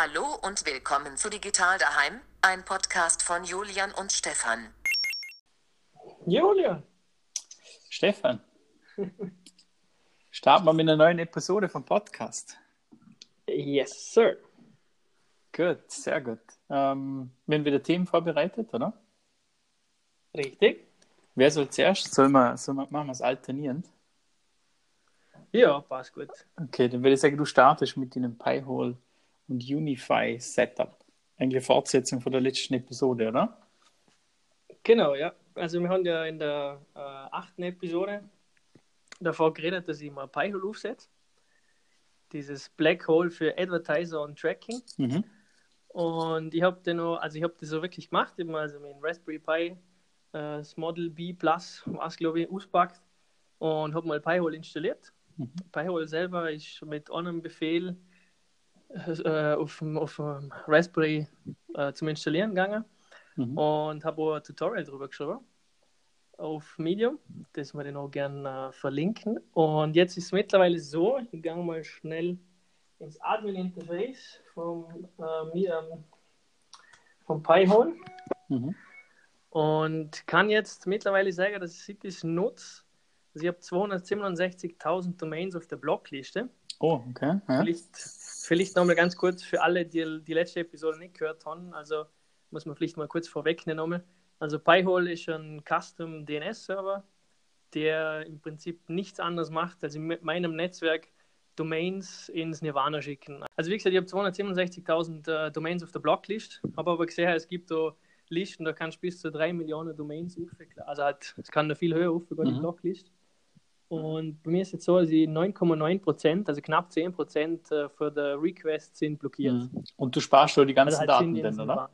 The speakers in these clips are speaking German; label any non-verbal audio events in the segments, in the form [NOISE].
Hallo und willkommen zu Digital Daheim, ein Podcast von Julian und Stefan. Julian. Stefan. Starten wir mit einer neuen Episode vom Podcast. Yes, sir. Gut, sehr gut. Ähm, wir haben wieder Themen vorbereitet, oder? Richtig. Wer soll zuerst? Soll man, soll man, machen wir es alternierend? Ja, passt gut. Okay, dann würde ich sagen, du startest mit deinem Pi-Hole und Unify Setup. Eigentlich Fortsetzung von der letzten Episode, oder? Genau, ja. Also wir haben ja in der äh, achten Episode davor geredet, dass ich mal Pi-Hole aufsetze. Dieses Black Hole für Advertiser und Tracking. Mhm. Und ich habe den noch, also ich habe das so wirklich gemacht, ich habe also mit dem Raspberry Pi äh, das Model B Plus, was glaube ich, auspackt und habe mal Pi-Hole installiert. Mhm. Pi-Hole selber ist mit einem Befehl äh, auf, dem, auf dem Raspberry äh, zum Installieren gegangen Mhm. und habe auch ein Tutorial darüber geschrieben auf Medium, das wir dann auch gerne äh, verlinken. Und jetzt ist es mittlerweile so, ich gehe mal schnell ins Admin-Interface vom, äh, ähm, vom Pi-Hole Mhm. und kann jetzt mittlerweile sagen, dass ich das nutze. Also ich habe 267.000 Domains auf der Blockliste. Oh, okay. Ja. Vielleicht, vielleicht nochmal ganz kurz für alle, die die letzte Episode nicht gehört haben. Also muss man vielleicht mal kurz vorwegnehmen. nochmal. Also Pi-Hole ist ein Custom DNS-Server, der im Prinzip nichts anderes macht, als in meinem Netzwerk Domains ins Nirvana schicken. Also wie gesagt, ich habe 267.000 äh, Domains auf der Blocklist, habe aber gesehen, es gibt da Listen, da kannst du bis zu 3 Millionen Domains aufwickeln. Also halt, es kann da viel höher die Mhm. Blocklist. Und bei mir ist es so, dass ich 9,9 Prozent, also knapp 10 Prozent äh, für die Requests sind blockiert. Mhm. Und du sparst schon die ganzen Also halt Daten ins oder?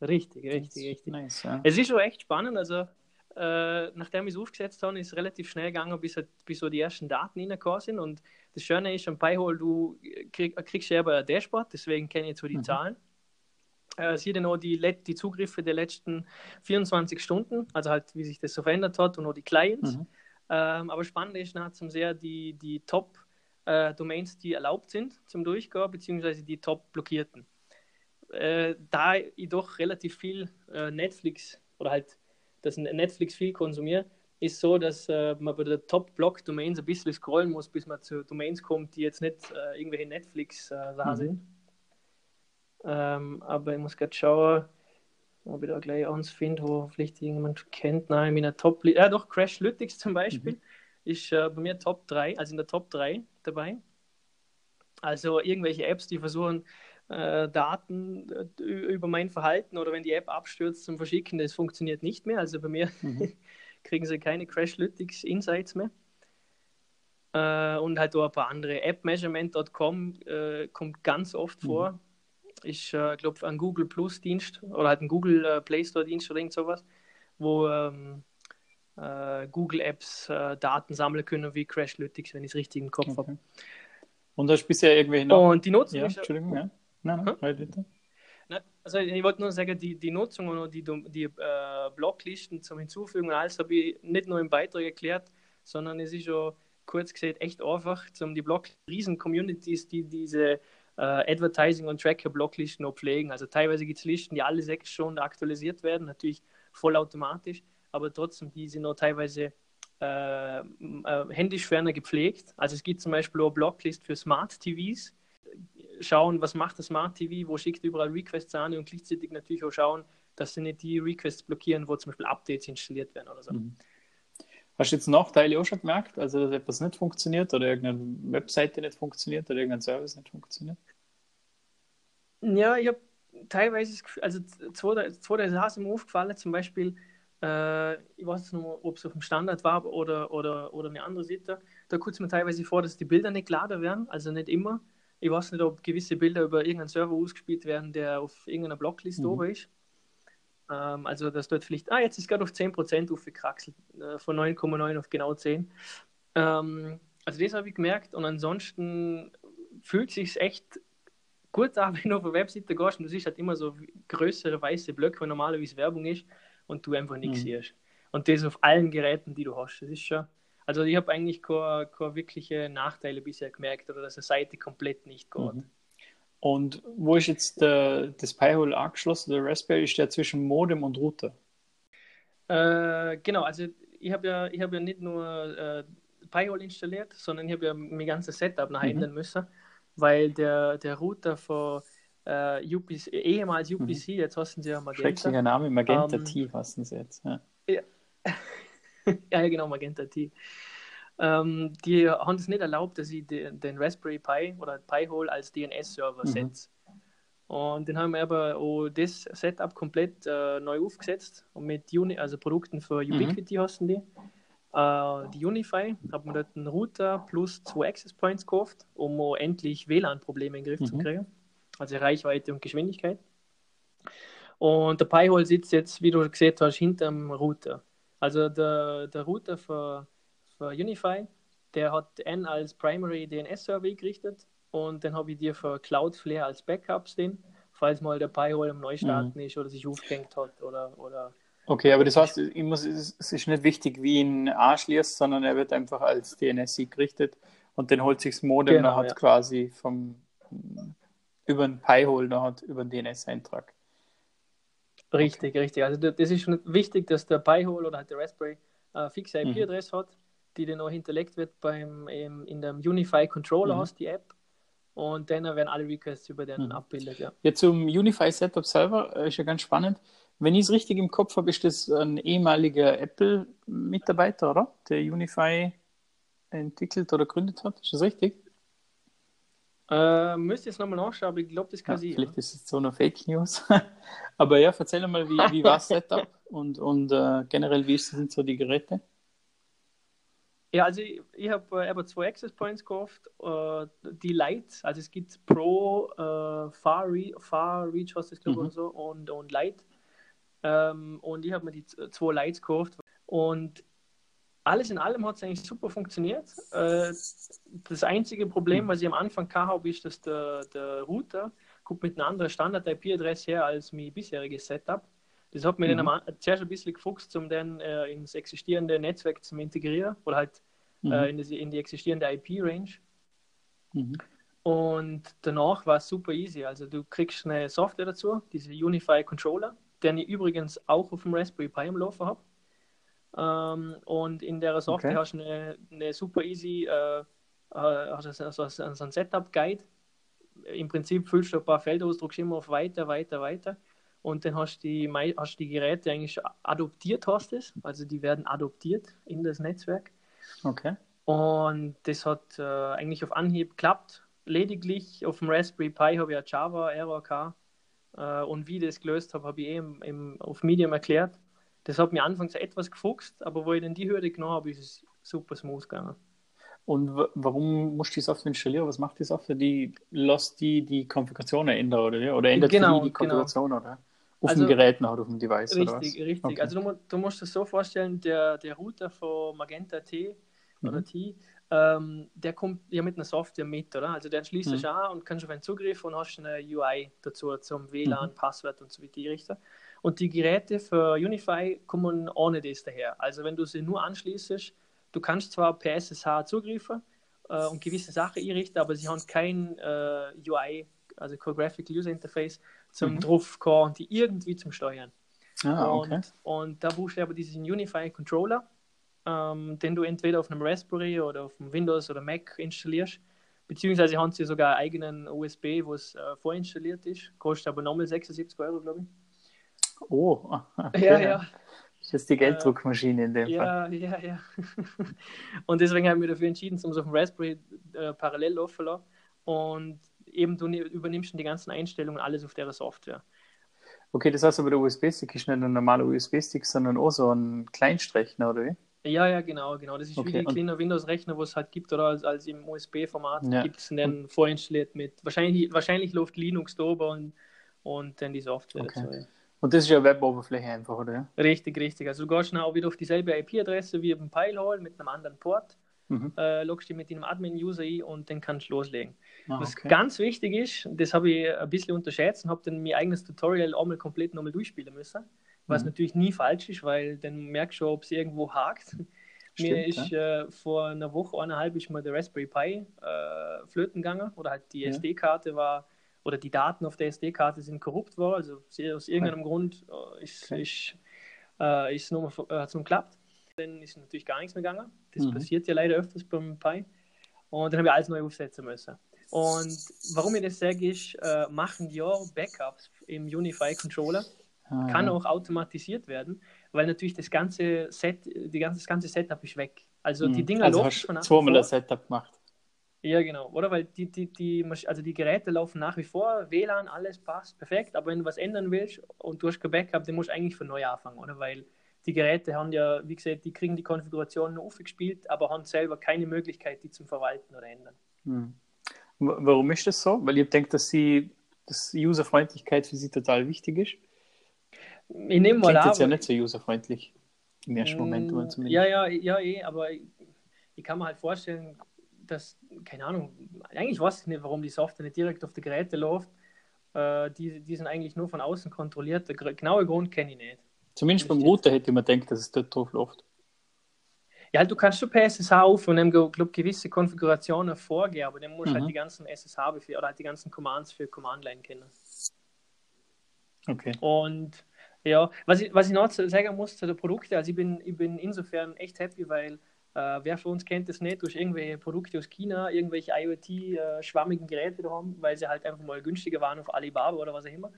Richtig, richtig, richtig. Nice, ja. Es ist schon echt spannend. Also, äh, nachdem ich es aufgesetzt habe, ist es relativ schnell gegangen, bis, halt- bis so die ersten Daten reingekommen sind. Und das Schöne ist, am Pi-Hole, du krieg, kriegst ja aber ein Dashboard, deswegen kenne ich jetzt so die Mhm. Zahlen. Äh, sieht dann auch die Zugriffe der letzten 24 Stunden, also halt, wie sich das so verändert hat und auch die Clients. Mhm. Ähm, aber spannend ist zum sehr die, die Top-Domains, die erlaubt sind zum Durchgehen, beziehungsweise die Top-blockierten. Äh, da ich doch relativ viel äh, Netflix oder halt das Netflix viel konsumiere, ist so, dass äh, man bei der Top-Block-Domains ein bisschen scrollen muss, bis man zu Domains kommt, die jetzt nicht äh, irgendwelche Netflix-Sachen Mhm. sind. Ähm, aber ich muss gerade schauen, ob ich da gleich eins finde, wo vielleicht irgendjemand kennt. Nein, in meiner Top, ja doch, Crashlytics zum Beispiel Mhm. ist äh, bei mir Top 3, also in der Top 3 dabei. Also irgendwelche Apps, die versuchen, äh, Daten äh, über mein Verhalten oder wenn die App abstürzt zum Verschicken, das funktioniert nicht mehr. Also bei mir Mhm. [LAUGHS] kriegen sie keine Crashlytics Insights mehr. Äh, und halt auch ein paar andere. AppMeasurement.com äh, kommt ganz oft Mhm. vor. Ich äh, glaube, ein Google Plus Dienst oder halt ein Google äh, Play Store Dienst oder irgend sowas, wo ähm, äh, Google Apps äh, Daten sammeln können wie Crashlytics, wenn ich es richtig im Kopf habe. Okay. Und hast du bisher irgendwelche noch? Und die Nutzung Ja, ist Entschuldigung, ja. Nein, nein, Hm? halt bitte. Na, also ich wollte nur sagen, die, die Nutzung und die, die äh, Blocklisten zum Hinzufügen und alles habe ich nicht nur im Beitrag erklärt, sondern es ist schon kurz gesagt echt einfach, um die Block riesen Communities, die diese äh, Advertising und Tracker Blocklisten noch pflegen. Also teilweise gibt es Listen, die alle sechs Stunden aktualisiert werden, natürlich vollautomatisch, aber trotzdem die sind noch teilweise äh, äh, händisch ferner gepflegt. Also es gibt zum Beispiel auch Blocklist für Smart TVs, schauen, was macht das Smart TV, wo schickt überall Requests an und gleichzeitig natürlich auch schauen, dass sie nicht die Requests blockieren, wo zum Beispiel Updates installiert werden oder so. Mhm. Hast du jetzt Nachteile auch schon gemerkt? Also, dass etwas nicht funktioniert oder irgendeine Webseite nicht funktioniert oder irgendein Service nicht funktioniert? Ja, ich habe teilweise, das Gefühl- also zwei, zwei der Sachen sind mir aufgefallen, zum Beispiel, äh, ich weiß nicht, ob es auf dem Standard war oder, oder, oder eine andere Seite, da kommt es mir teilweise vor, dass die Bilder nicht geladen werden, also nicht immer. Ich weiß nicht, ob gewisse Bilder über irgendeinen Server ausgespielt werden, der auf irgendeiner Blockliste Mhm. oben ist. Ähm, also, dass dort vielleicht, ah, jetzt ist gerade auf 10% aufgekraxelt, äh, von 9,9 auf genau 10. Ähm, also, das habe ich gemerkt und ansonsten fühlt sich echt gut an, [LAUGHS] wenn du auf eine Webseite gehst und du siehst halt immer so größere weiße Blöcke, wo normalerweise Werbung ist und du einfach nichts Mhm. siehst. Und das auf allen Geräten, die du hast. Das ist schon, also ich habe eigentlich keine, keine wirkliche Nachteile bisher gemerkt oder dass eine Seite komplett nicht geht. Mhm. Und wo ist jetzt der, das Pi-Hole angeschlossen, der Raspberry, ist der zwischen Modem und Router? Äh, genau, also ich habe ja, hab ja nicht nur äh, Pi-Hole installiert, sondern ich habe ja mein ganzes Setup nach mhm. ändern müssen, weil der, der Router von äh, UPC, ehemals UPC, mhm. jetzt hassen sie ja Magenta. Schrecklicher Name, Magenta ähm, T hassen sie jetzt. Ja, ja. [LAUGHS] ja genau, Magenta T. Ähm, die haben es nicht erlaubt, dass ich den, den Raspberry Pi oder Pi-Hole als DNS-Server mhm. setze. Und dann haben wir aber auch das Setup komplett äh, neu aufgesetzt und mit Uni also Produkten für. Ubiquiti mhm. hassen die. Äh, die Unify haben wir dort einen Router plus zwei Access Points gekauft, um endlich WLAN-Probleme in den Griff mhm. zu kriegen. Also Reichweite und Geschwindigkeit. Und der Pi-Hole sitzt jetzt, wie du gesehen hast, hinter dem Router. Also der, der Router für Unify. Der hat N als Primary DNS-Server gerichtet und dann habe ich dir für Cloudflare als Backup stehen, falls mal der Pi-Hole im Neustarten mhm. ist oder sich aufgehängt hat oder, oder Okay, aber das heißt, muss, es ist nicht wichtig, wie ihn anschließt, sondern er wird einfach als DNS gerichtet und dann holt sich das Modem genau, hat ja. quasi vom über den Pi-Hole noch hat über den DNS-Eintrag. Richtig, okay. richtig. Also das ist schon wichtig, dass der Pi-Hole oder halt der Raspberry äh, fixe IP-Adresse mhm. hat die dann auch hinterlegt wird beim, ähm, in dem Unify Controller mhm. aus, die App. Und dann werden alle Requests über den mhm. abbildet, ja. Ja, zum Unify Setup selber äh, ist ja ganz spannend. Wenn ich es richtig im Kopf habe, ist das ein ehemaliger Apple-Mitarbeiter, oder? Der Unify entwickelt oder gründet hat. Ist das richtig? Äh, müsste jetzt nochmal nachschauen, aber ich glaube, das kann ja, sie. Vielleicht ist es so eine Fake News. [LAUGHS] aber ja, erzähl mal, wie, wie war das Setup [LAUGHS] und, und äh, generell, wie sind so die Geräte? Ja, also ich, ich habe äh, zwei Access Points gekauft. Äh, die Light, also es gibt Pro, äh, Far, Re Far Reach, hast du glaube mhm. so, und, und Light. Ähm, und ich habe mir die zwei Lights gekauft. Und alles in allem hat es eigentlich super funktioniert. Äh, das einzige Problem, mhm. was ich am Anfang habe, ist, dass der, der Router kommt mit einer anderen Standard-IP-Adresse her als mein bisheriges Setup. Das hat mir mhm. dann zuerst ein bisschen gefuchst, um dann äh, ins existierende Netzwerk zu integrieren oder halt mhm. äh, in, die, in, die, existierende IP-Range. Mhm. Und danach war es super easy. Also du kriegst eine Software dazu, diese Unify Controller, den ich übrigens auch auf dem Raspberry Pi am Laufen habe. Ähm, und in der Software okay. hast du eine, eine super easy äh, äh hast du so, so ein Setup-Guide. Im Prinzip füllst du ein paar Felder aus, drückst immer auf weiter, weiter, weiter und dann hast du die, hast die Geräte eigentlich adoptiert, hast es. Also die werden adoptiert in das Netzwerk. Okay. Und das hat äh, eigentlich auf Anhieb geklappt. Lediglich auf dem Raspberry Pi habe ich ja Java, Error gehabt. Äh, und wie ich das gelöst habe, habe ich eben eh im, auf Medium erklärt. Das hat mir anfangs etwas gefuchst, aber wo ich dann die Hürde genommen habe, ist es super smooth gegangen. Und warum musst du die Software installieren? Was macht die Software? Die lässt die die Konfiguration ändern, oder? Oder ändert genau, die, die. Konfiguration, genau. oder? Auf also, dem Gerät noch, auf dem Device, Richtig, oder was? richtig. Okay. Also du, du, musst es so vorstellen, der, der Router von Magenta T mhm. oder T, ähm, der kommt ja mit einer Software mit, oder? Also der schließt mhm. an und kannst auf einen Zugriff und hast eine UI dazu zum WLAN, mhm. Passwort und so wie die Richter. Und die Geräte für Unify kommen ohne das daher. Also wenn du sie nur anschließt, du kannst zwar per SSH zugreifen äh, und gewisse Sachen einrichten, aber sie haben kein äh, UI, also Graphical User Interface, zum mhm. draufkommen die irgendwie zum Steuern. Ah, okay. und, und da brauchst du aber diesen Unify Controller, ähm, den du entweder auf einem Raspberry oder auf einem Windows oder Mac installierst. Beziehungsweise haben sie sogar einen eigenen USB, wo es äh, vorinstalliert ist. Kostet aber nochmal 76 Euro, glaube ich. Oh, [LAUGHS] okay. ja, ja. Das ist die Gelddruckmaschine in dem ja, Fall. Ja, ja, ja. [LAUGHS] Und deswegen haben wir dafür entschieden, um es auf dem Raspberry äh, parallel laufen zu lassen. Und eben du ne-, übernimmst die ganzen Einstellungen alles auf der Software. Okay, das heißt aber, der USB-Stick ist nicht ein normaler USB-Stick, sondern auch so ein Kleinstrechner, oder wie? Ja, ja, genau, genau. Das ist okay, wie die kleine Windows-Rechner, wo es halt gibt, oder als, als im USB-Format ja. gibt es dann vorinstalliert mit. Wahrscheinlich, wahrscheinlich läuft Linux drüber und, und dann die Software okay. dazu. Ja. Und das ist ja Web-Oberfläche einfach, oder? Richtig, richtig. Also du gehst dann auch wieder auf dieselbe IP-Adresse wie beim Pile mit einem anderen Port mhm. äh, loggst dich mit deinem Admin-User ein und dann kannst du loslegen. Ah, Was ganz wichtig ist, das habe ich ein bisschen unterschätzt und habe dann mein eigenes Tutorial einmal komplett nochmal durchspielen müssen. Was mhm. natürlich nie falsch ist, weil dann merkst du, ob es irgendwo hakt. [LAUGHS] Stimmt, mir ist ja. äh, vor einer Woche, eineinhalb, ist mir der Raspberry Pi äh, flöten gegangen oder halt die ja. SD-Karte war, oder die Daten auf der SD-Karte sind korrupt worden, also aus irgendeinem okay. Grund äh, ist, okay. ist, äh, ist nur äh, zum geklappt. Dann ist natürlich gar nichts mehr gegangen. Das mhm. passiert ja leider öfters beim Pi. Und dann habe ich alles neu aufsetzen müssen. Und warum ich das sage, ist, äh, machen ja Backups im Unify Controller. Ah. Kann auch automatisiert werden, weil natürlich das ganze Set, die ganze, das ganze Setup ist weg. Also die mhm. Dinger also laufen von zweimal das Setup gemacht. Ja, genau. Oder weil die, die, die, also die Geräte laufen nach wie vor, WLAN, alles passt, perfekt, aber wenn du was ändern willst und du hast kein Backup, dann musst du eigentlich von neu anfangen, oder? Weil die Geräte haben ja, wie gesagt, die kriegen die Konfiguration nur aufgespielt, aber haben selber keine Möglichkeit, die zum Verwalten oder ändern. Hm. Warum ist das so? Weil ihr denkt, dass sie, dass Userfreundlichkeit für sie total wichtig ist? Ich nehme mal an. jetzt ja nicht so userfreundlich im ersten Moment. Mm, zumindest. Ja, ja, ja, eh, aber ich, ich kann mir halt vorstellen, dass, keine Ahnung, eigentlich weiß ich nicht, warum die Software nicht direkt auf die Geräte läuft. Äh, die, die sind eigentlich nur von außen kontrolliert. Der genaue Grund kenne ich nicht. Zumindest beim Router hätte man gedacht, dass es dort drauf läuft. Ja, du kannst schon per SSH auf und dann glaub, gewisse Konfigurationen vorgehen, aber dann musst du halt mhm. halt die ganzen SSH oder halt die ganzen Commands für Command-Line kennen. Okay. Und ja, was ich, was ich noch sagen muss zu den Produkten, also ich bin, ich bin insofern echt happy, weil äh, wer von uns kennt das nicht, durch irgendwelche Produkte aus China, irgendwelche IoT-schwammigen äh, Geräte da haben, weil sie halt einfach mal günstiger waren auf Alibaba oder was auch immer.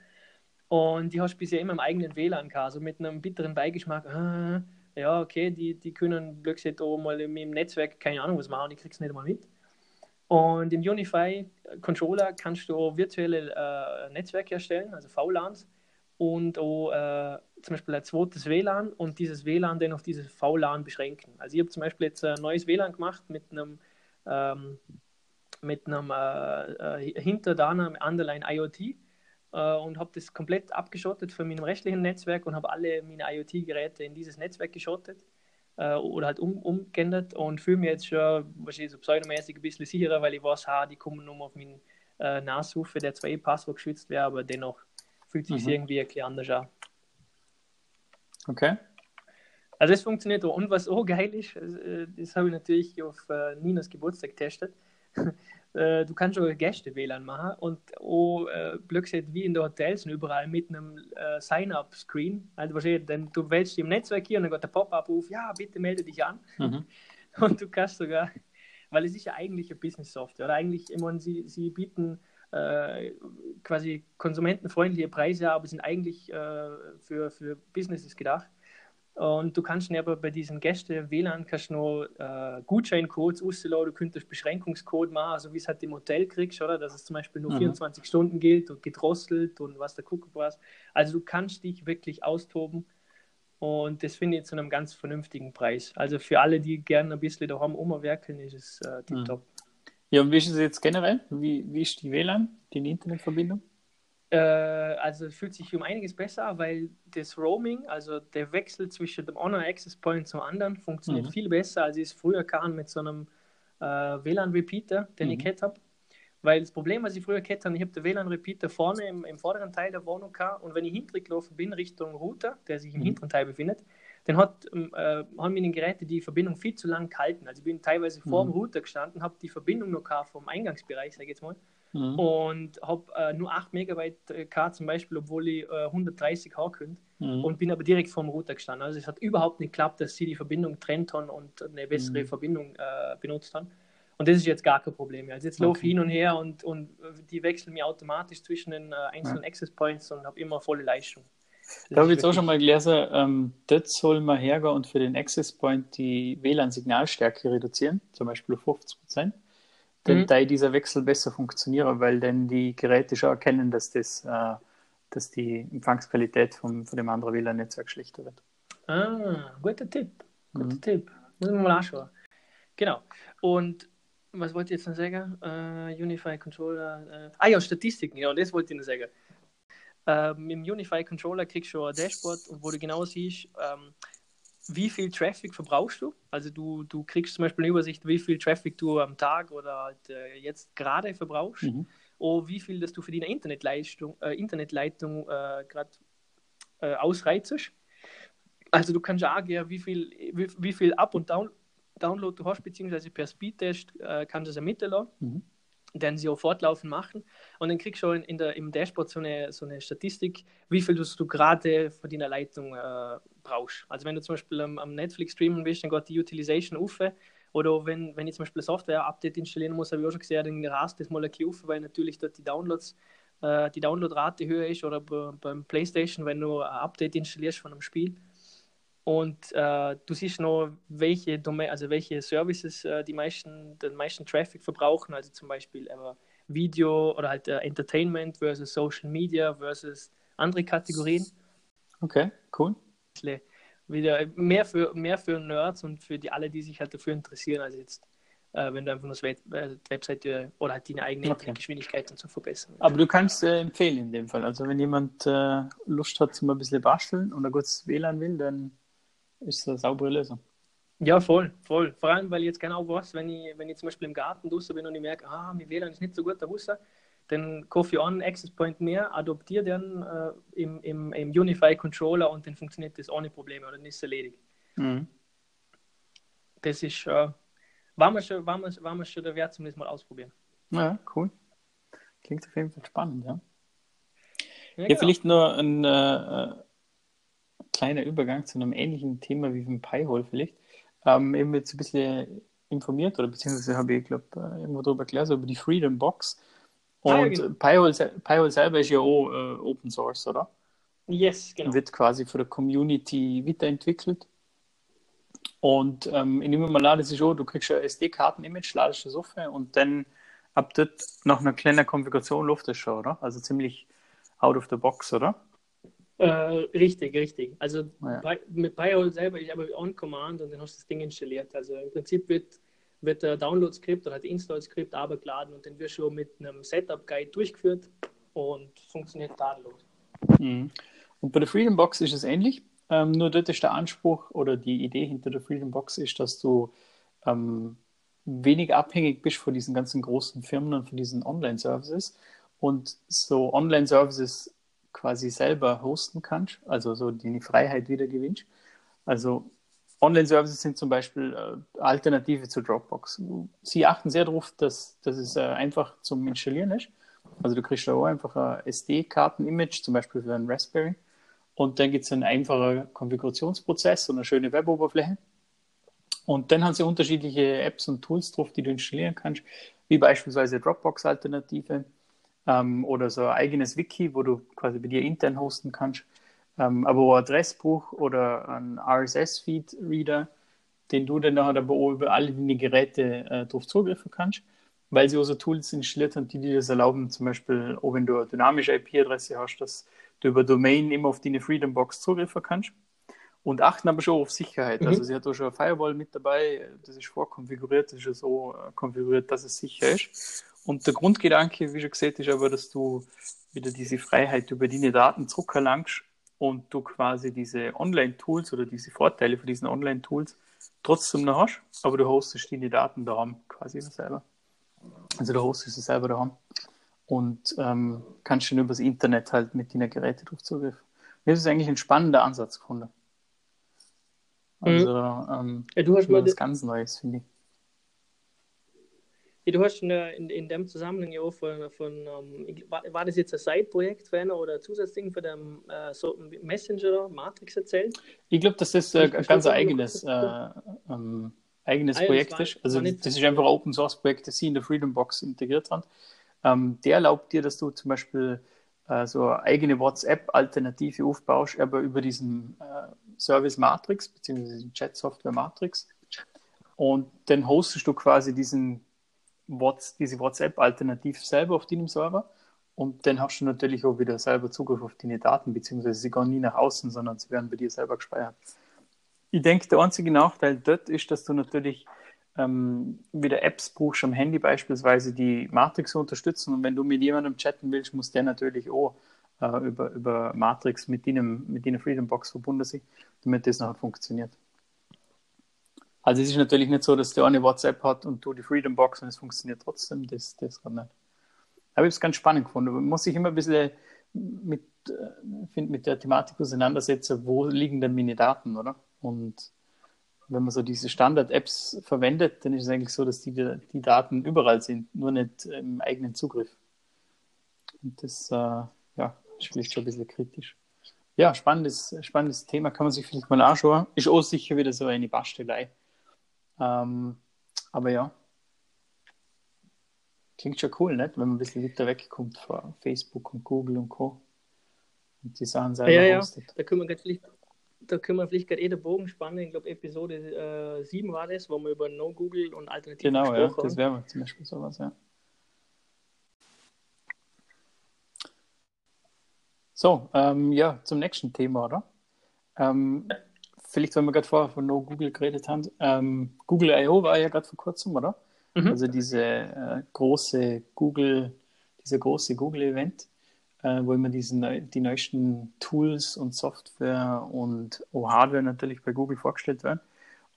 Und die hast du bisher immer im eigenen WLAN gehabt, also mit einem bitteren Beigeschmack. Ah, ja, okay, die, die können plötzlich auch mal im Netzwerk keine Ahnung was machen, die kriegst du nicht mal mit. Und im Unify Controller kannst du virtuelle äh, Netzwerke erstellen, also VLANs und auch äh, zum Beispiel ein zweites WLAN und dieses WLAN dann auf dieses VLAN beschränken. Also ich habe zum Beispiel jetzt ein neues WLAN gemacht mit einem ähm, mit einem äh, äh, hinter da einem Underline IoT äh, und habe das komplett abgeschottet von meinem restlichen Netzwerk und habe alle meine IoT-Geräte in dieses Netzwerk geschottet äh, oder halt um, umgeändert und fühle mich jetzt schon wahrscheinlich so pseudomäßig ein bisschen sicherer, weil ich weiß, ha, die kommen nur auf meinen äh, Nasufe, der zwar eh Passwort geschützt wäre, aber dennoch fühlt sich mhm. irgendwie ein bisschen anders an. Okay. Also es funktioniert auch. Und was auch geil ist, äh, das habe ich natürlich auf äh, Ninas Geburtstag getestet. [LAUGHS] Äh, du kannst auch Gäste WLAN machen und auch äh, Blödsinn wie in den Hotels und überall mit einem äh, Sign-up-Screen. Also wahrscheinlich, denn du wählst im Netzwerk hier und dann geht der Pop-up auf, ja, bitte melde dich an. Mhm. [LAUGHS] Und du kannst sogar, weil es ist ja eigentlich eine Business-Software, oder eigentlich, ich meine, sie, sie bieten äh, quasi konsumentenfreundliche Preise, aber sind eigentlich äh, für, für Businesses gedacht. Und du kannst aber bei diesen Gästen WLAN kannst du noch äh, Gutscheincodes ausladen, du könntest Beschränkungscode machen, so wie es halt im Hotel kriegst, oder? Dass es zum Beispiel nur mhm. 24 Stunden gilt und gedrosselt und was der Kuckuck was. Also du kannst dich wirklich austoben und das finde ich zu einem ganz vernünftigen Preis. Also für alle, die gerne ein bisschen daheim umwerkeln, ist es äh, tiptop. Mhm. Ja, und wie ist es jetzt generell? Wie, wie ist die WLAN, die Internetverbindung? Äh, also es fühlt sich um einiges besser weil das Roaming, also der Wechsel zwischen dem Honor Access Point zum anderen, funktioniert mhm. viel besser, als ich es früher kann mit so einem äh, WLAN-Repeater, den mhm. ich gehabt habe. Weil das Problem, was ich früher gehabt habe, ich habe den WLAN-Repeater vorne im, im, vorderen Teil der Wohnung gehabt und wenn ich hintergelaufen bin Richtung Router, der sich im mhm. hinteren Teil befindet, dann hat, ähm, äh, haben meine Geräte die Verbindung viel zu lang gehalten. Also ich bin teilweise vor dem mhm. Router gestanden, habe die Verbindung noch gehabt vom Eingangsbereich, sage ich jetzt mal, mhm. und habe äh, nur 8 Megabyte äh, K zum Beispiel, obwohl ich äh, 130 H könnte mhm. und bin aber direkt vor dem Router gestanden. Also es hat überhaupt nicht geklappt, dass sie die Verbindung trennt haben und eine bessere mhm. Verbindung äh, benutzt haben. Und das ist jetzt gar kein Problem. Also jetzt okay. laufe ich hin und her und, und die wechseln mir automatisch zwischen den äh, einzelnen ja. Access Points und habe immer volle Leistung. Da habe ich jetzt auch schon mal gelesen, ähm, dort soll man hergehen und für den Access Point die WLAN-Signalstärke reduzieren, zum Beispiel auf 50 Prozent. Denn mhm. da dieser Wechsel besser funktioniert, weil dann die Geräte schon erkennen, dass, das, äh, dass die Empfangsqualität vom, von dem anderen WLAN-Netzwerk schlechter wird. Ah, guter Tipp. Guter mhm. Tipp. Muss man mal anschauen. Genau. Und was wollte ich jetzt noch sagen? Uh, Unify Controller. Uh, ah ja, Statistiken, ja, das wollte ich noch sagen. Ähm, Im Unify Controller kriegst du ein Dashboard, wo du genau siehst, ähm, wie viel Traffic verbrauchst du. Also du, du kriegst zum Beispiel eine Übersicht, wie viel Traffic du am Tag oder halt, äh, jetzt gerade verbrauchst. Mhm. Oder wie viel, dass du für deine Internetleistung, äh, Internetleitung äh, gerade äh, ausreizest. Also du kannst angeben, wie viel, wie, wie viel Up- und Down, Download du hast, beziehungsweise per Speedtest äh, kannst du es ermitteln. Mhm. Den sie auch fortlaufend machen. Und dann kriegst du in, in der, im Dashboard so eine, so eine Statistik, wie viel du, gerade von deiner Leitung äh, brauchst. Also wenn du zum Beispiel am, am Netflix streamen willst, dann geht die Utilization auf. Oder wenn, wenn ich zum Beispiel ein Software-Update installieren muss, habe ich auch schon gesehen, dann rast das mal ein bisschen auf, weil natürlich dort die Downloads, äh, die Downloadrate höher ist. Oder beim PlayStation, wenn du ein Update installierst von einem Spiel. Und äh, du siehst noch, welche Domain, also welche Services äh, die meisten, den meisten Traffic verbrauchen, also zum Beispiel äh, Video oder halt äh, Entertainment versus Social Media versus andere Kategorien. Okay, cool. Wieder mehr für, mehr für Nerds und für die alle, die sich halt dafür interessieren, als jetzt, äh, wenn du einfach nur äh, Webseite oder halt deine eigene okay. Geschwindigkeit zu verbessern. Aber du kannst empfehlen in dem Fall. Also wenn jemand Lust hat, zum ein bisschen basteln und ein gutes WLAN will, dann ist eine saubere Lösung. Ja, voll, voll. Vor allem, weil ich jetzt genau weiß, wenn ich, wenn ich zum Beispiel im Garten draußen bin und ich merke, ah, mein WLAN ist nicht so gut da draußen, dann kaufe ich an Access Point mehr, adoptiere den äh, im, im, im Unify Controller und dann funktioniert das ohne Probleme oder ist erledigt. Mhm. Das ist, äh, war, mir schon, war, mir, war mir schon der Wert, zumindest mal ausprobieren. Ja, cool. Klingt auf jeden Fall spannend, ja. Ja, ja genau. vielleicht nur ein, äh, kleiner Übergang zu einem ähnlichen Thema wie beim Pi-Hole vielleicht. Ähm, eben jetzt ein bisschen informiert oder beziehungsweise habe ich, glaube äh, irgendwo darüber erklärt, über die Freedom Box. Und ah, ja, genau. Pi-Hole, Pi-Hole selber ist ja auch äh, Open Source, oder? Yes, genau. Wird quasi von der Community weiterentwickelt. Und ähm, ich nehme mal an, das ist auch, du kriegst ein SD-Karten-Image, ladest das auf und dann ab dort nach einer kleinen Konfiguration läuft das schon, oder? Also ziemlich out of the box, oder? Äh, richtig, richtig. Also ja. bei, mit Pi-hole selber, ich habe on-command und dann hast du das Ding installiert. Also im Prinzip wird, wird der Download-Skript oder der Install-Skript abgeladen und dann wird schon mit einem Setup-Guide durchgeführt und funktioniert tadellos. Mhm. Und bei der Freedom Box ist es ähnlich. Ähm, nur dort ist der Anspruch oder die Idee hinter der Freedom Box ist, dass du ähm, wenig abhängig bist von diesen ganzen großen Firmen und von diesen Online-Services und so Online-Services quasi selber hosten kannst, also so die Freiheit wieder gewinnst. Also Online-Services sind zum Beispiel äh, Alternative zu Dropbox. Sie achten sehr darauf, dass, dass es äh, einfach zum Installieren ist. Also du kriegst da auch einfach ein SD-Karten-Image, zum Beispiel für einen Raspberry. Und dann gibt es einen einfachen Konfigurationsprozess und eine schöne Web-Oberfläche. Und dann haben sie unterschiedliche Apps und Tools drauf, die du installieren kannst, wie beispielsweise Dropbox-Alternative ähm, oder so ein eigenes Wiki, wo du quasi bei dir intern hosten kannst. Ähm, aber auch ein Adressbuch oder ein RSS-Feed-Reader, den du dann nachher aber auch über alle deine Geräte äh, drauf zugreifen kannst, weil sie auch so Tools installiert haben, die dir das erlauben, zum Beispiel, auch wenn du eine dynamische IP-Adresse hast, dass du über Domain immer auf deine Freedom Box zugreifen kannst. Und achten aber schon auf Sicherheit. Mhm. Also sie hat auch schon ein Firewall mit dabei, das ist vorkonfiguriert, das ist ja so äh, konfiguriert, dass es sicher ist. Und der Grundgedanke, wie schon gesagt, ist aber, dass du wieder diese Freiheit über deine Daten zurückerlangst und du quasi diese Online-Tools oder diese Vorteile von diesen Online-Tools trotzdem noch hast, aber du hostest deine Daten daheim quasi selber. Also du hostest sie selber daheim und ähm, kannst dann übers Internet halt mit deinen Geräten drauf zugreifen. Das ist eigentlich ein spannender Ansatz gefunden. Also mhm. ähm, ja, du hast mal was ganz Neues, finde ich. Du hast in, in, in dem Zusammenhang ja auch von, von ähm, war, war, das jetzt ein Side-Projekt oder ein Zusatzding für den äh, so Messenger Matrix erzählt? Ich glaube, dass das äh, ganz eigenes, äh, ähm, eigenes ah, Projekt war, ist. Also das ist einfach ein Open Source Projekt, das sie in der Freedom Box integriert haben. Ähm, der erlaubt dir, dass du zum Beispiel äh, so eine eigene WhatsApp-Alternative aufbaust, aber über diesen äh, Service Matrix, beziehungsweise den Chat-Software Matrix. Und dann hostest du quasi diesen What's, diese WhatsApp-Alternative selber auf deinem Server und dann hast du natürlich auch wieder selber Zugriff auf deine Daten, beziehungsweise sie gehen nie nach außen, sondern sie werden bei dir selber gespeichert. Ich denke, der einzige Nachteil dort ist, dass du natürlich ähm, wieder Apps brauchst am Handy beispielsweise, die Matrix unterstützen und wenn du mit jemandem chatten willst, muss der natürlich auch äh, über, über Matrix mit deinem, mit deiner Freedom Box verbunden sein, damit das nachher funktioniert. Also es ist natürlich nicht so, dass der eine WhatsApp hat und du die Freedom Box und es funktioniert trotzdem. Das, das kann nicht. Aber ich habe es ganz spannend gefunden. Man muss sich immer ein bisschen mit, äh, mit der Thematik auseinandersetzen, wo liegen denn meine Daten, oder? Und wenn man so diese Standard-Apps verwendet, dann ist es eigentlich so, dass die, die Daten überall sind, nur nicht im eigenen Zugriff. Und das äh, ja, ist vielleicht schon ein bisschen kritisch. Ja, spannendes, spannendes Thema, kann man sich vielleicht mal anschauen. Ist auch sicher wieder so eine Bastelei. Ähm, aber ja, klingt schon cool, nicht? wenn man ein bisschen weiter wegkommt von Facebook und Google und Co. Und die Sachen selber ja, ja, hostet. Da können wir vielleicht da können wir vielleicht gerade eh den Bogen spannen. Ich glaube, Episode äh, 7 war das, wo wir über No Google und Alternativen Genau, ja, das wäre zum Beispiel sowas, ja. So, ähm, ja, zum nächsten Thema, oder? Ähm, vielleicht, wenn wir gerade vorher von No Google geredet haben, ähm, Google I.O. war ja gerade vor kurzem, oder? Mhm. Also diese äh, große Google, dieser große Google-Event äh, wo immer diesen, die neuesten Tools und Software und Hardware natürlich bei Google vorgestellt werden.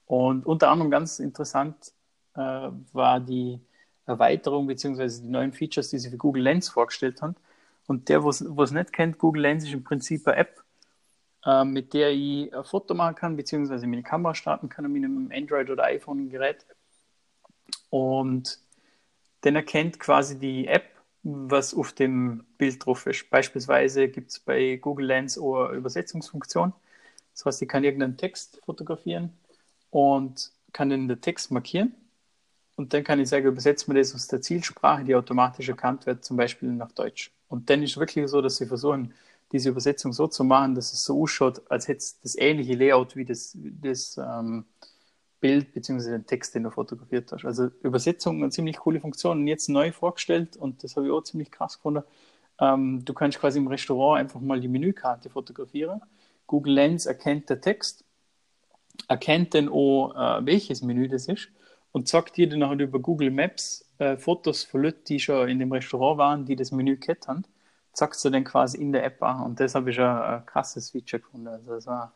Und unter anderem ganz interessant äh, war die Erweiterung bzw. die neuen Features, die sie für Google Lens vorgestellt haben. Und der, wo es nicht kennt, Google Lens ist im Prinzip eine App, äh, mit der ich ein Foto machen kann, beziehungsweise meine Kamera starten kann mit einem Android- oder iPhone-Gerät. Und dann erkennt quasi die App was auf dem Bild drauf ist. Beispielsweise gibt es bei Google Lens eine Übersetzungsfunktion. Das heißt, ich kann irgendeinen Text fotografieren und kann den Text markieren. Und dann kann ich sagen, übersetze mir das aus der Zielsprache, die automatisch erkannt wird, zum Beispiel nach Deutsch. Und dann ist es wirklich so, dass sie versuchen, diese Übersetzung so zu machen, dass es so ausschaut, als hätte es das ähnliche Layout wie das, das ähm, Bild bzw. den Text, den du fotografiert hast. Also Übersetzung eine ziemlich coole Funktion und jetzt neu vorgestellt und das habe ich auch ziemlich krass gefunden. Ähm, du kannst quasi im Restaurant einfach mal die Menükarte fotografieren. Google Lens erkennt der Text, erkennt dann auch, äh, welches Menü das ist und sagt dir dann über Google Maps äh, Fotos von Leuten, die schon in dem Restaurant waren, die das Menü haben, sagst du dann quasi in der App an. Und das habe ich schon ein krasses Feature gefunden. Also das war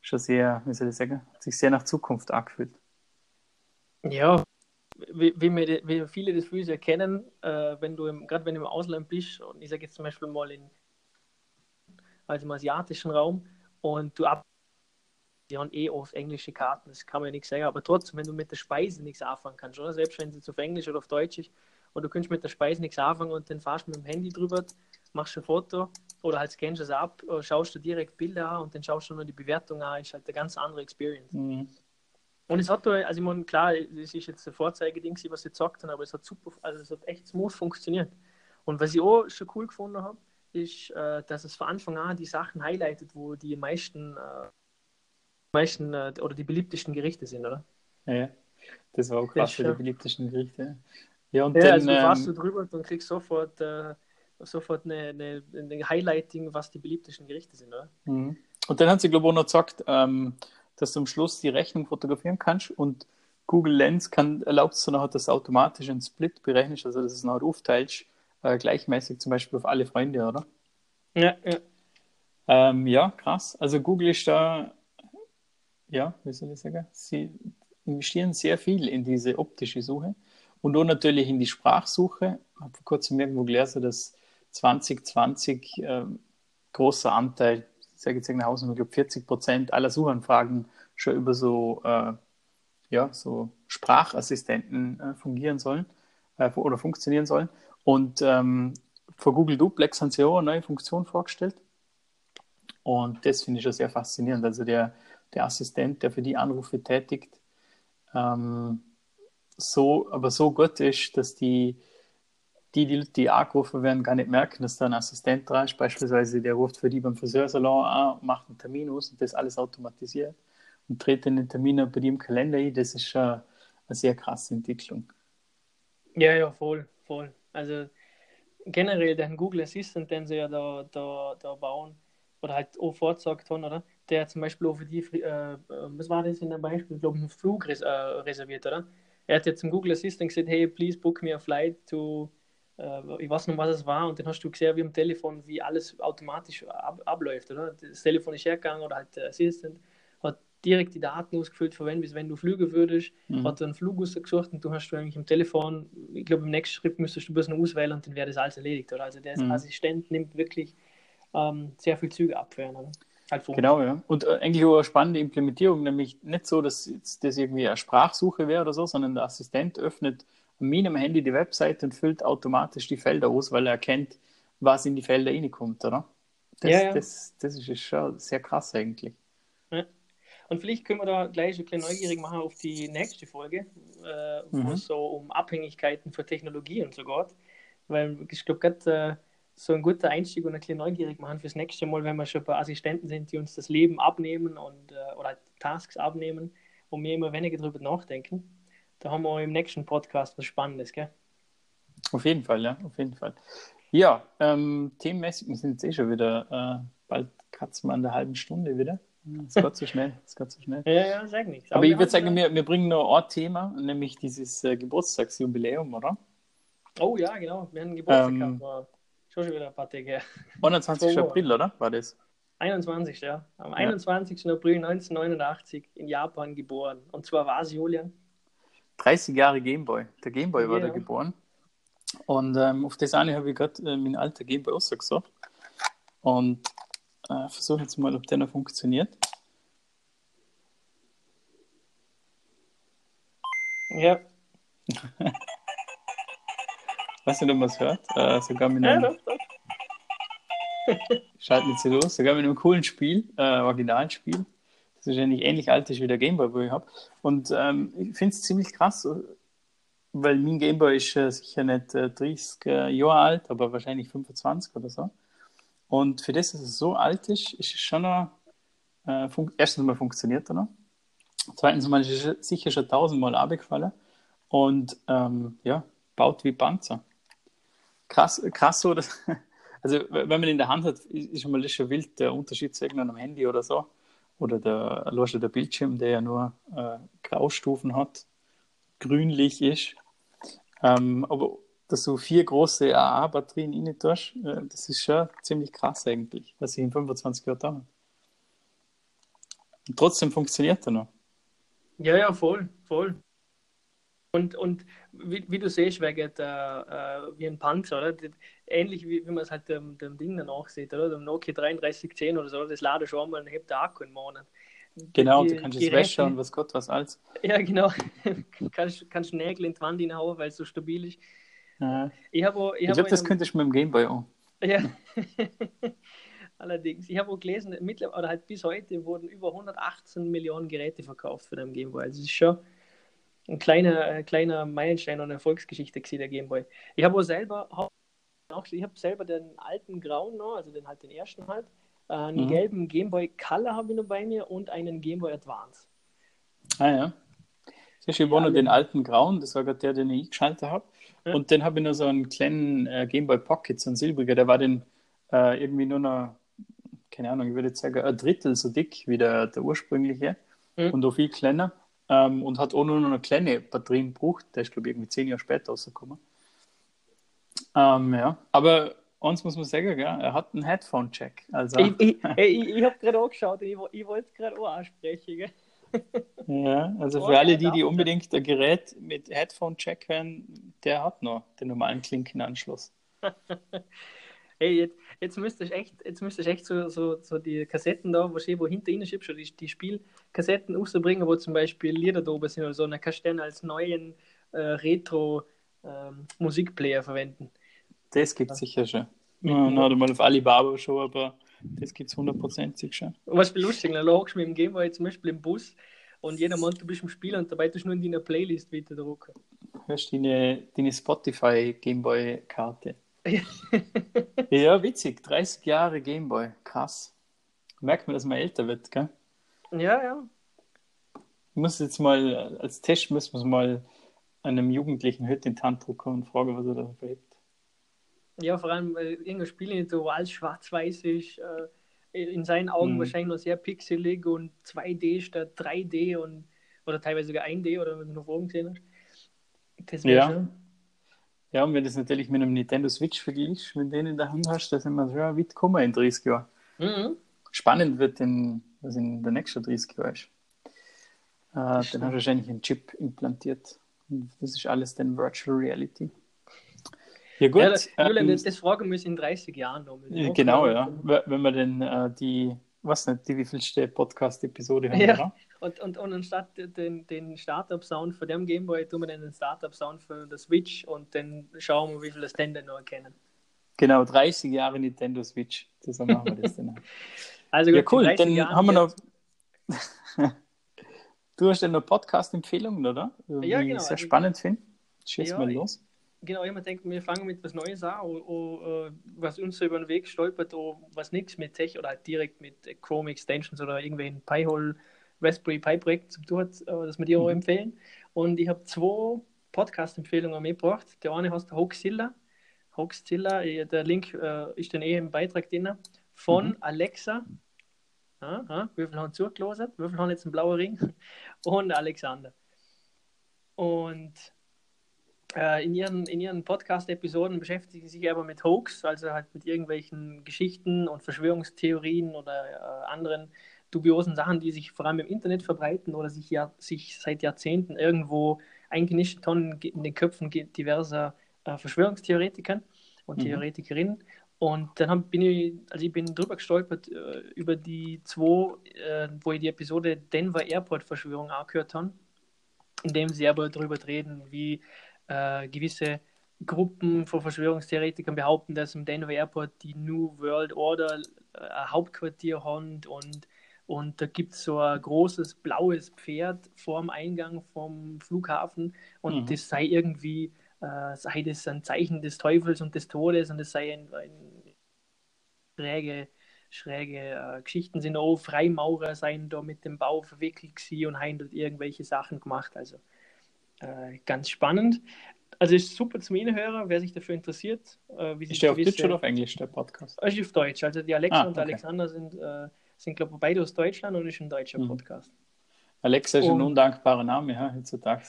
schon sehr, wie soll ich sagen, hat sich sehr nach Zukunft angefühlt. Ja, wie, wie, wie viele das Füße erkennen, äh, wenn du gerade wenn du im Ausland bist, und ich sage jetzt zum Beispiel mal in, also im asiatischen Raum, und du ab die haben eh oft englische Karten, das kann man ja nicht sagen, aber trotzdem, wenn du mit der Speise nichts anfangen kannst, oder? Selbst wenn es auf Englisch oder auf Deutsch ist, und du kannst mit der Speise nichts anfangen und dann fahrst du mit dem Handy drüber, machst ein Foto oder halt scannst es ab, äh, schaust du direkt Bilder an und dann schaust du nur die Bewertung an, ist halt eine ganz andere Experience. Mhm. Und es hat, also ich meine, klar, es ist jetzt ein Vorzeigeding, was sie gesagt haben, aber es hat super, also es hat echt smooth funktioniert. Und was ich auch schon cool gefunden habe, ist, äh, dass es von Anfang an die Sachen highlightet, wo die meisten, äh, meisten äh, oder die beliebtesten Gerichte sind, oder? Ja, das war auch krass für die beliebtesten Gerichte. Ja, und ja, dann, also du ähm, du drüber und kriegst sofort äh, sofort eine, eine, eine, Highlighting, was die beliebtesten Gerichte sind, oder? Mhm. Und dann hat sie, glaube ich, auch noch gesagt, ähm, dass du am Schluss die Rechnung fotografieren kannst und Google Lens kann, erlaubt es dann auch, dass du automatisch einen Split berechnest, also dass es noch aufteilst, äh, gleichmäßig zum Beispiel auf alle Freunde, oder? Ja, ja. Ähm, ja, krass. Also Google ist da, ja, wie soll ich sagen, sie investieren sehr viel in diese optische Suche und auch natürlich in die Sprachsuche. Ich habe vor kurzem irgendwo gelesen, dass 2020 äh, großer Anteil, sage jetzt irgendeine Hausnummer, ich glaube 40 Prozent aller Suchanfragen schon über so, äh, ja, so Sprachassistenten äh, fungieren sollen äh, oder funktionieren sollen. Und ähm, vor Google Duplex haben sie auch eine neue Funktion vorgestellt. Und das finde ich schon sehr faszinierend. Also der, der Assistent, der für die Anrufe tätigt, ähm, so, aber so gut ist, dass die die, die, die angerufen werden, gar nicht merken, dass da ein Assistent dran ist. Beispielsweise, der ruft für die beim Friseursalon an, macht einen Termin aus und das alles automatisiert und dreht dann den Termin bei dir im Kalender ein. Das ist schon eine sehr krasse Entwicklung. Ja, ja, voll, voll. Also generell den Google Assistant, den sie ja da, da, da bauen oder halt auch vorgesagt haben, oder? Der zum Beispiel auch für die, äh, was war das in dem Beispiel? Ich glaube, einen Flug res äh, reserviert, oder? Er hat jetzt zum Google Assistant gesagt, hey, please book me a flight to äh, ich weiß noch, was es war, und dann hast du gesehen, wie am Telefon, wie alles automatisch ab, abläuft, oder? Das Telefon ist hergegangen oder halt der Assistent hat direkt die Daten ausgefüllt, für wenn, bis wenn du fliegen würdest, mhm. hat einen Flug ausgesucht und du hast du eigentlich im Telefon, ich glaube, im nächsten Schritt müsstest du bloß noch auswählen und dann wäre das alles erledigt, oder? Also der mhm. Assistent nimmt wirklich ähm, sehr viel Züge ab für einen, oder? Halt genau, ja. Und äh, eigentlich auch eine spannende Implementierung, nämlich nicht so, dass das irgendwie eine Sprachsuche wäre oder so, sondern der Assistent öffnet an meinem Handy die Webseite und füllt automatisch die Felder aus, weil er erkennt, was in die Felder reinkommt, oder? Das, ja, ja. das, das ist schon sehr krass eigentlich. Ja. Und vielleicht können wir da gleich ein bisschen neugierig machen auf die nächste Folge, äh, wo mhm. es so um Abhängigkeiten für Technologie und so geht. Weil ich glaube, gerade äh, so ein guter Einstieg und ein bisschen neugierig machen fürs nächste Mal, wenn wir schon ein paar Assistenten sind, die uns das Leben abnehmen und äh, oder Tasks abnehmen und wir immer weniger darüber nachdenken. Da haben wir im nächsten Podcast was Spannendes, gell? Auf jeden Fall, ja, auf jeden Fall. Ja, ähm, themenmäßig, wir sind jetzt eh schon wieder, äh, bald kratzen wir an der halben Stunde wieder. Es geht so schnell, es geht so schnell. ja, ja, sag nichts. Aber, Aber ich würde sagen, wir, wir bringen noch ein Thema, nämlich dieses äh, Geburtstagsjubiläum, oder? Oh ja, genau. Wir haben einen Geburtstag ähm, gehabt, schon wieder ein paar Tage 21. April, oder? War das? 21. Ja. Am 21. Ja. April 1989 in Japan geboren. Und zwar war es Julian. 30 Jahre Gameboy. Der Gameboy war da geboren. Und ähm, auf das eine habe ich gerade äh, mein alter Gameboy ausgesagt. Und äh, versuche jetzt mal, ob der noch funktioniert. Ja. [LAUGHS] Weiß nicht, ob man es hört. Äh, sogar mit einem. Ja, doch, doch. [LAUGHS] Schalten jetzt hier los. Sogar mit einem coolen Spiel, äh, Originalspiel. Das ist eigentlich ähnlich alt ist wie der Gameboy, wo ich habe. Und ähm, ich finde es ziemlich krass, weil mein Gameboy ist äh, sicher nicht äh, 30 äh, Jahre alt, aber wahrscheinlich 25 oder so. Und für das, dass es so alt ist, ist es schon noch, äh, erstens mal funktioniert er noch. Zweitens mal ist es sicher schon tausendmal abgefallen und ähm, ja, baut wie Panzer. Krass, krass so, dass, [LAUGHS] also wenn man in der Hand hat, ist mal schon wild der Unterschied zu irgendeinem Handy oder so. Oder der, der Bildschirm, der ja nur äh, Graustufen hat, grünlich ist ähm, aber dass du vier große AA-Batterien rein tust, äh, das ist schon ziemlich krass eigentlich, was ich in 25 Jahren da. Und trotzdem funktioniert er noch. Ja, ja, voll, voll. Und, und wie, wie du siehst, der, äh, wie ein Panzer, oder? Ähnlich wie, wie man es halt dem, dem Ding danach sieht, oder? Dem Nokia 3310 oder so, das lade schon mal und hebt der Akku einen Monat. Genau, die, du kannst es wegschauen, was Gott was als. Ja, genau. [LAUGHS] kannst, kannst Nägel in die Wand hinhauen, weil es so stabil ist. Ja. Ich, ich, ich glaube, das könnte ich mit dem Gameboy auch. Ja. [LAUGHS] Allerdings, ich habe auch gelesen, mittlerweile, oder halt bis heute wurden über 118 Millionen Geräte verkauft für den Gameboy. Also es ist schon ein kleiner, ein kleiner Meilenstein und Erfolgsgeschichte gewesen, der Gameboy. Ich habe auch selber, ich habe selber den alten grauen noch, also den halt den ersten halt, äh, einen mhm. gelben Game Boy Color habe ich noch bei mir und einen Game Boy Advance. Ah ja. Sehr schön, ich ja, den alten grauen, das war gerade der, den ich geschaltet habe. Ja. Und dann habe ich noch so einen kleinen äh, Game Boy Pocket, so ein silbriger, der war den äh, irgendwie nur noch, keine Ahnung, ich würde jetzt sagen, ein Drittel so dick wie der, der ursprüngliche mhm. und auch viel kleiner. Ähm, und hat auch nur noch eine kleine Batterien gebraucht. Der ist, glaube ich, irgendwie zehn Jahre später rausgekommen. Ähm, ja, aber uns muss man sagen, gell? er hat einen Headphone-Check. Also. Ich, ich, [LAUGHS] ich, ich habe gerade auch geschaut und ich, ich wollte es gerade auch ansprechen. Gell? Ja, also für oh, alle, die, die unbedingt ein Gerät mit Headphone-Check hören, der hat noch den normalen Klinkenanschluss. [LAUGHS] hey, jetzt, jetzt müsste ich echt, jetzt müsste ich echt so, so, so die Kassetten da, wo, ich, wo hinter ihnen schiebst, die, die Spielkassetten rausbringen, wo zum Beispiel Lieder da oben sind oder so, dann kannst du dann als neuen äh, Retro-Musikplayer ähm, verwenden. Das gibt es sicher schon. Ja, na, mal auf Alibaba schon, aber das gibt es hundertprozentig schon. Was lustig, dann lagst du mit dem Gameboy zum Beispiel im Bus und jeder meint, du bist im Spiel und dabei tust du nur in deiner Playlist wieder drucken. Hörst du deine, deine Spotify Gameboy-Karte? Ja, witzig. 30 Jahre Gameboy. Krass. Merkt man, dass man älter wird, gell? Ja, ja. Ich muss jetzt mal, als Test müssen wir es mal einem Jugendlichen heute in die Hand und fragen, was er da verhebt. Ja, vor allem, weil irgendein Spiel nicht so alles schwarz-weiß ist, äh, in seinen Augen mhm. wahrscheinlich noch sehr pixelig und 2D statt 3D und oder teilweise sogar 1D oder wenn du noch oben gesehen hast. Das ja. Schon... Ja, und wenn du das natürlich mit einem Nintendo Switch vergleichst, wenn du den in der Hand hast, dann sind wir so ja, weit gekommen in 30 Jahren. Mhm. Spannend wird, in, was in der nächsten 30 Jahren ist. Äh, dann hast du wahrscheinlich einen Chip implantiert. Und das ist alles dann Virtual Reality. Ja, gut. Ja, Julian, ähm, das, das fragen wir uns in 30 Jahren noch. Genau, ja. Wenn wir denn äh, die was nicht, die wievielste Podcast-Episode haben, ja. oder? Und, und, und anstatt den, den Startup-Sound für den Gameboy tun wir dann den Startup-Sound für den Switch und dann schauen wir, wie viele das denn noch erkennen. Genau, 30 Jahre Nintendo Switch. So machen wir das dann. [LAUGHS] also gut, ja, cool, dann Jahren haben wir noch. [LAUGHS] du hast ja noch Podcast-Empfehlungen, oder? Wie ja, genau. Ich sehr also, spannend finde. Schieß ja, mal los. Genau, ich denke, wir fangen mit was Neues an, o, o, was uns so über den Weg stolpert, o, was nichts mit Tech oder halt direkt mit Chrome Extensions oder irgendwelchen Pi-Hole Raspberry Pi Projekt zu tun hat, äh, dass wir die auch mhm. empfehlen. Und ich habe zwei Podcast-Empfehlungen mitgebracht. Der eine heißt Hoaxilla. Hoaxilla, äh, der Link äh, ist dann eh im Beitrag drin, von mhm. Alexa. Ja, ja, wie viele haben zugelassen? Wie viele haben jetzt einen blauen Ring? [LAUGHS] Und Alexander. Und äh, in ihren, in ihren Podcast-Episoden beschäftigen sie sich aber mit Hoax, also halt mit irgendwelchen Geschichten und Verschwörungstheorien oder äh, anderen dubiosen Sachen, die sich vor allem im Internet verbreiten oder sich, ja, sich seit Jahrzehnten irgendwo eingenischt haben in den Köpfen diverser äh, Verschwörungstheoretiker und mhm. Theoretikerinnen. Und dann hab, bin ich, also ich bin drüber gestolpert äh, über die zwei, äh, wo ich die Episode Denver Airport Verschwörung angehört habe, in dem sie aber darüber reden, wie äh, gewisse Gruppen von Verschwörungstheoretikern behaupten, dass im Denver Airport die New World Order äh, ein Hauptquartier hat und, und da gibt es so ein großes blaues Pferd vorm Eingang vom Flughafen und mhm. das sei irgendwie, äh, sei das ein Zeichen des Teufels und des Todes und das sei ein, ein schräge, schräge äh, Geschichten sind auch Freimaurer seien da mit dem Bau verwickelt und haben dort irgendwelche Sachen gemacht. Also äh, ganz spannend. Also ist super zum Hinhören, wer sich dafür interessiert. Äh, wie ist der auf Deutsch oder auf Englisch, der Podcast? Ist auf Deutsch. Also die Alexa ah, und okay. Alexander sind, äh, sind glaube ich, beide aus Deutschland und ist ein deutscher mhm. Podcast. Alexa ist und, ein undankbarer Name ja, heutzutage.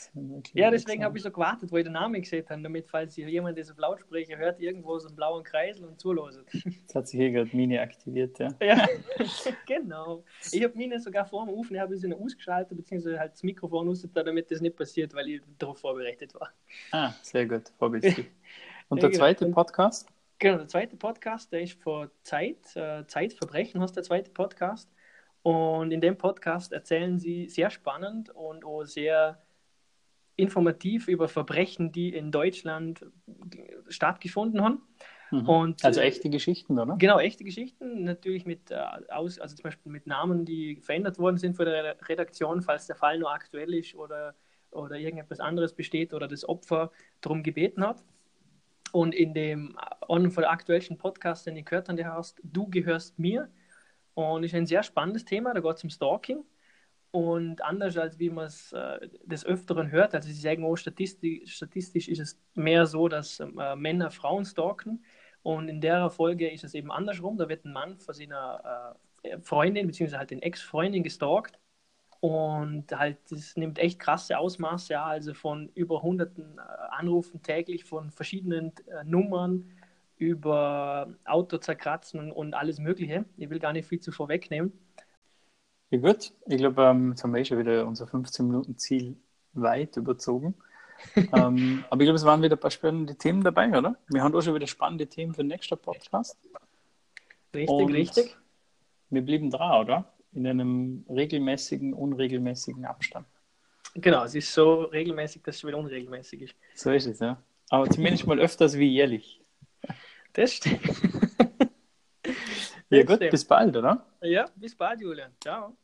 Ja, deswegen habe ich so gewartet, wo ich den Namen gesehen habe, damit, falls jemand diesen Lautsprecher hört, irgendwo so einen blauen Kreisel und zuloset. [LAUGHS] Jetzt hat sich hier gerade Mine aktiviert, ja. Ja, [LAUGHS] genau. Ich habe Mine sogar vor dem Ofen, ich habe sie ausgeschaltet, beziehungsweise halt das Mikrofon aus, damit das nicht passiert, weil ich darauf vorbereitet war. Ah, sehr gut, vorbildlich. [LAUGHS] Und der zweite Podcast? Genau, der zweite Podcast, der ist vor Zeit, äh, Zeitverbrechen, hast der zweite Podcast. Und in dem Podcast erzählen sie sehr spannend und auch sehr informativ über Verbrechen, die in Deutschland stattgefunden haben. Mhm. Und, also äh, echte Geschichten, oder? Genau, echte Geschichten, natürlich mit äh, aus, also zum Beispiel mit Namen, die verändert worden sind von der Redaktion, falls der Fall nur aktuell ist oder, oder irgendetwas anderes besteht oder das Opfer darum gebeten hat. Und in dem einen von der aktuellsten Podcast, den ich gehört habe, der heißt Du gehörst mir, und ist ein sehr spannendes Thema, da geht es um Stalking. Und anders als wie man es äh, des Öfteren hört, also sie sagen auch statistisch, statistisch ist es mehr so, dass äh, Männer Frauen stalken. Und in der Folge ist es eben andersrum. Da wird ein Mann von seiner äh, Freundin, beziehungsweise halt den Ex-Freundin gestalkt. Und halt, das nimmt echt krasse Ausmaße, ja, also von über hunderten äh, Anrufen täglich von verschiedenen äh, Nummern über Auto zerkratzen und alles Mögliche. Ich will gar nicht viel zu vorwegnehmen. Ja gut, ich glaube, ähm, jetzt haben wir eh schon wieder unser 15-Minuten-Ziel weit überzogen. [LAUGHS] ähm, aber ich glaube, es waren wieder ein paar spannende Themen dabei, oder? Wir haben auch schon wieder spannende Themen für den nächsten Podcast. Richtig, und richtig. Wir blieben dran, oder? In einem regelmäßigen, unregelmäßigen Abstand. Genau, es ist so regelmäßig, dass es wieder unregelmäßig ist. So ist es, ja. Aber zumindest mal öfters wie jährlich. Das stimmt. [LAUGHS] ja, gut, bis bald, oder? Ja, bis bald, Julian. Ciao.